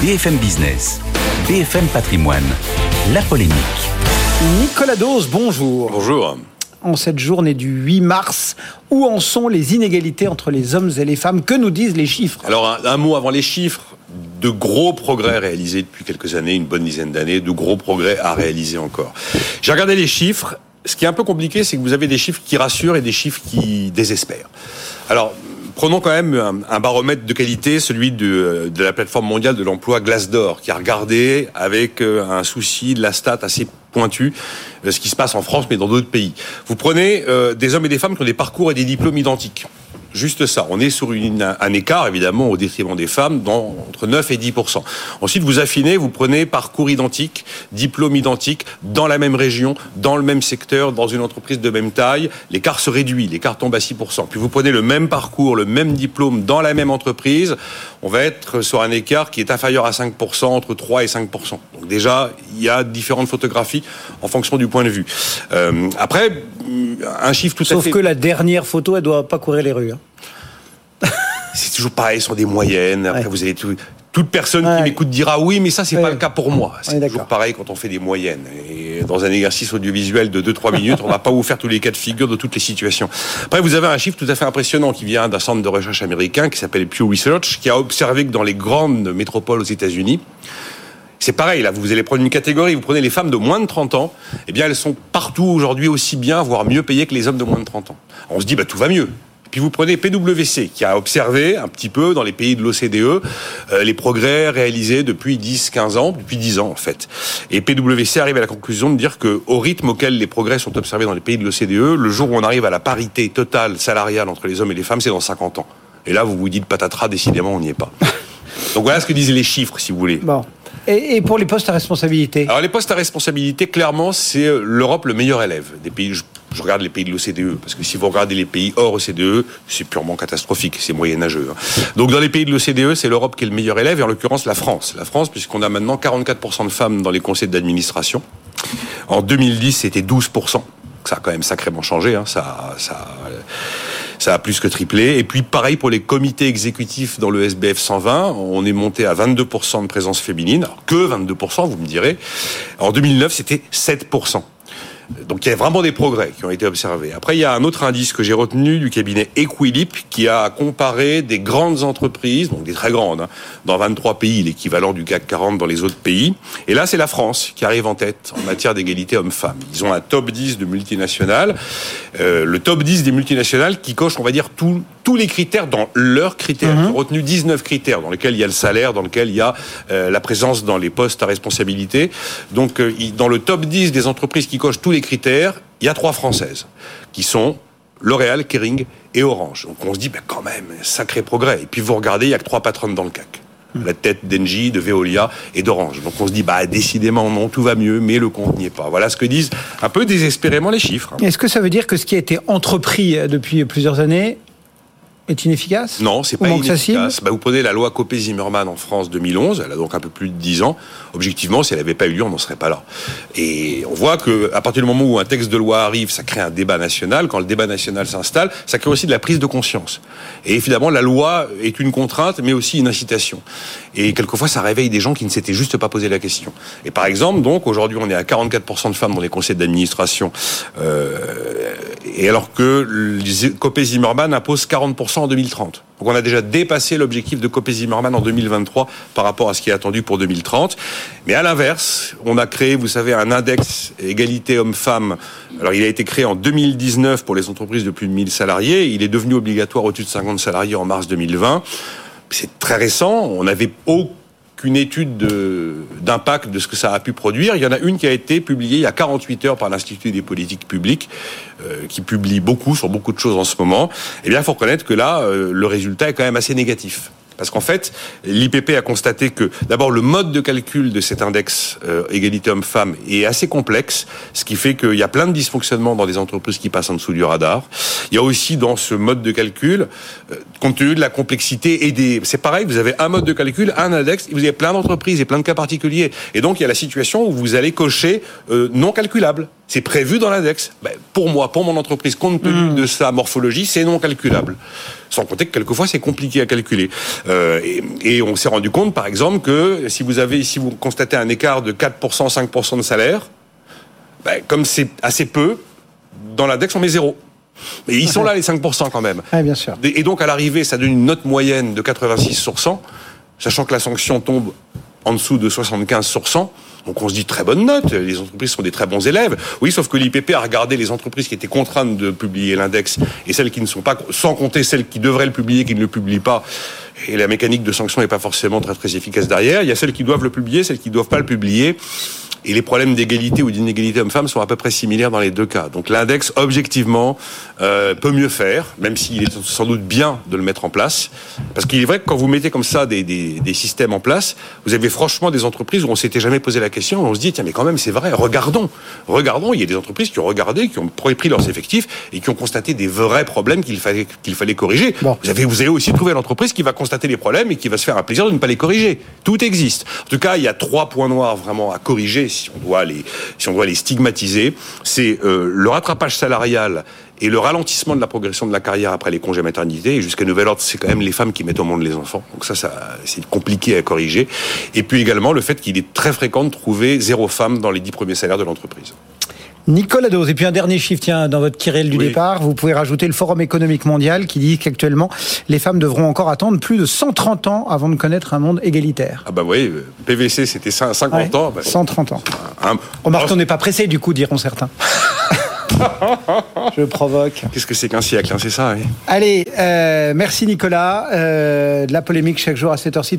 BFM Business, BFM Patrimoine, la polémique. Nicolas Dose, bonjour. Bonjour. En cette journée du 8 mars, où en sont les inégalités entre les hommes et les femmes? Que nous disent les chiffres? Alors, un, un mot avant les chiffres. De gros progrès réalisés depuis quelques années, une bonne dizaine d'années, de gros progrès à réaliser encore. J'ai regardé les chiffres. Ce qui est un peu compliqué, c'est que vous avez des chiffres qui rassurent et des chiffres qui désespèrent. Alors, prenons quand même un, baromètre de qualité, celui de, de la plateforme mondiale de l'emploi Glassdoor, qui a regardé avec euh, un souci de la stat assez pointu euh, ce qui se passe en France, mais dans d'autres pays. Vous prenez euh, des hommes et des femmes qui ont des parcours et des diplômes identiques. Juste ça. On est sur une, un écart, évidemment, au détriment des femmes, dans, entre 9 et 10% Ensuite, vous affinez, vous prenez parcours identique, diplôme identique, dans la même région, dans le même secteur, dans une entreprise de même taille. L'écart se réduit, l'écart tombe à 6% Puis vous prenez le même parcours, le même diplôme, dans la même entreprise. On va être sur un écart qui est inférieur à 5% entre 3 et 5 Donc déjà, il y a différentes photographies en fonction du point de vue. Euh, après, un chiffre tout Sauf à fait... que la dernière photo, elle doit pas courir les rues. hein. c'est toujours pareil, ce sont des moyennes. Après, Ouais. vous avez tout- toute personne Ouais. qui m'écoute dira oui, mais ça, c'est Ouais. pas le cas pour moi. C'est toujours pareil quand on fait des moyennes. Et dans un exercice audiovisuel de 2-3 minutes, on va pas vous faire tous les cas de figure de toutes les situations. Après, vous avez un chiffre tout à fait impressionnant qui vient d'un centre de recherche américain qui s'appelle Pew Research, qui a observé que dans les grandes métropoles aux États-Unis, c'est pareil, là, vous allez prendre une catégorie, vous prenez les femmes de moins de 30 ans, eh bien, elles sont partout aujourd'hui aussi bien, voire mieux payées que les hommes de moins de 30 ans. On se dit, bah, tout va mieux. Puis vous prenez PwC, qui a observé un petit peu dans les pays de l'OCDE euh, les progrès réalisés depuis 10-15 ans, depuis 10 ans en fait. Et PwC arrive à la conclusion de dire que au rythme auquel les progrès sont observés dans les pays de l'OCDE, le jour où on arrive à la parité totale salariale entre les hommes et les femmes, c'est dans 50 ans. Et là, vous vous dites patatras, décidément, on n'y est pas. Donc voilà ce que disaient les chiffres, si vous voulez. Bon. Et, et pour les postes à responsabilité? Alors les postes à responsabilité, clairement, c'est euh, l'Europe le meilleur élève des pays. Je, regarde les pays de l'OCDE parce que si vous regardez les pays hors OCDE, c'est purement catastrophique, c'est moyenâgeux. hein. Donc dans les pays de l'OCDE, c'est l'Europe qui est le meilleur élève, et en l'occurrence la France. La France, puisqu'on a maintenant 44% de femmes dans les conseils d'administration. En 2010, c'était 12%. Ça a quand même sacrément changé. Hein. Ça, ça, ça a plus que triplé. Et puis pareil pour les comités exécutifs dans le SBF 120, on est monté à 22% de présence féminine. Que 22%, vous me direz. En 2009, c'était 7%. Donc il y a vraiment des progrès qui ont été observés. Après, il y a un autre indice que j'ai retenu du cabinet Equilip qui a comparé des grandes entreprises, donc des très grandes, hein, dans 23 pays, l'équivalent du CAC 40 dans les autres pays. Et là, c'est la France qui arrive en tête en matière d'égalité homme-femme. Ils ont un top 10 de multinationales. Euh, le top 10 des multinationales qui coche, on va dire, tout- tous les critères dans leurs critères. Ils ont retenu 19 critères dans lesquels il y a le salaire, dans lesquels il y a euh, la présence dans les postes à responsabilité. Donc, euh, dans le top 10 des entreprises qui cochent tous les critères, il y a trois françaises qui sont L'Oréal, Kering et Orange. Donc on se dit, ben quand même, sacré progrès. Et puis vous regardez, il y a que trois patronnes dans le CAC. La tête d'Engie, de Veolia et d'Orange. Donc on se dit, bah décidément non, tout va mieux, mais le compte n'y est pas. Voilà ce que disent un peu désespérément les chiffres. hein. Est-ce que ça veut dire que ce qui a été entrepris euh, depuis plusieurs années est inefficace Non, c'est pas inefficace. Bah, vous prenez la loi Copé-Zimmermann en France 2011, elle a donc un peu plus de 10 ans. Objectivement, si elle n'avait pas eu lieu, on n'en serait pas là. Et on voit que à partir du moment où un texte de loi arrive, ça crée un débat national. Quand le débat national s'installe, ça crée aussi de la prise de conscience. Et évidemment, la loi est une contrainte, mais aussi une incitation. Et quelquefois, ça réveille des gens qui ne s'étaient juste pas posé la question. Et par exemple, donc aujourd'hui, on est à 44% de femmes dans les conseils d'administration, euh, et alors que Copé-Zimmermann impose 40% en 2030. Donc on a déjà dépassé l'objectif de Copé-Zimmermann en 2023 par rapport à ce qui est attendu pour 2030. Mais à l'inverse, on a créé, vous savez, un index égalité homme-femme. Alors il a été créé en 2019 pour les entreprises de plus de 1000 salariés. Il est devenu obligatoire au-dessus de 50 salariés en mars 2020. C'est très récent. On n'avait aucune étude de- d'impact de, ce que ça a pu produire. Il y en a une qui a été publiée il y a 48 heures par l'Institut des politiques publiques, euh, qui publie beaucoup sur beaucoup de choses en ce moment. Eh bien, il faut reconnaître que là, euh, le résultat est quand même assez négatif. Parce qu'en fait, l'IPP a constaté que d'abord le mode de calcul de cet index euh, égalité homme-femme est assez complexe, ce qui fait qu'il y a plein de dysfonctionnements dans des entreprises qui passent en dessous du radar. Il y a aussi dans ce mode de calcul, euh, compte tenu de la complexité et des, c'est pareil, vous avez un mode de calcul, un index, et vous avez plein d'entreprises et plein de cas particuliers, et donc il y a la situation où vous allez cocher euh, non calculable. C'est prévu dans l'index. Ben, pour moi, pour mon entreprise, compte tenu de sa morphologie, c'est non calculable. Sans compter que quelquefois c'est compliqué à calculer. Euh, et, et on s'est rendu compte, par exemple, que si vous avez, si vous constatez un écart de 4%, 5% de salaire, ben, comme c'est assez peu, dans l'index on met zéro. Mais ils sont là les 5% quand même. Oui, bien sûr. Et donc à l'arrivée, ça donne une note moyenne de 86 sur 100, sachant que la sanction tombe en dessous de 75 sur 100. Donc on se dit très bonne note, les entreprises sont des très bons élèves. Oui, sauf que l'IPP a regardé les entreprises qui étaient contraintes de publier l'index et celles qui ne sont pas, sans compter celles qui devraient le publier, qui ne le publient pas. Et la mécanique de sanction n'est pas forcément très très efficace derrière. Il y a celles qui doivent le publier, celles qui ne doivent pas le publier. Et les problèmes d'égalité ou d'inégalité homme-femme sont à peu près similaires dans les deux cas. Donc l'index, objectivement, euh, peut mieux faire, même s'il est sans doute bien de le mettre en place. Parce qu'il est vrai que quand vous mettez comme ça des, des, des systèmes en place, vous avez franchement des entreprises où on s'était jamais posé la question. On se dit, tiens, mais quand même, c'est vrai, regardons. Regardons, il y a des entreprises qui ont regardé, qui ont pris leurs effectifs et qui ont constaté des vrais problèmes qu'il fallait, qu'il fallait corriger. Bon. Vous, avez, vous allez aussi trouver l'entreprise qui va constater les problèmes et qui va se faire un plaisir de ne pas les corriger. Tout existe. En tout cas, il y a trois points noirs vraiment à corriger si on doit les, stigmatiser. C'est euh, le rattrapage salarial et le ralentissement de la progression de la carrière après les congés maternité. Et jusqu'à nouvel ordre, c'est quand même les femmes qui mettent au monde les enfants. Donc ça c'est compliqué à corriger. Et puis également le fait qu'il est très fréquent de trouver zéro femme dans les dix premiers salaires de l'entreprise. Nicolas Dose. Et puis un dernier chiffre, tiens, dans votre Kirel du Oui. départ, vous pouvez rajouter le Forum économique mondial qui dit qu'actuellement, les femmes devront encore attendre plus de 130 ans avant de connaître un monde égalitaire. Ah bah oui, PVC c'était cin- 50 Ouais, ans. Bah, 130 ans. hein. Remarque, on n'est pas pressé du coup, diront certains. Je provoque. Qu'est-ce que c'est qu'un siècle, hein, c'est ça. oui. Allez, euh, merci Nicolas. Euh, de la polémique chaque jour à cette heure-ci.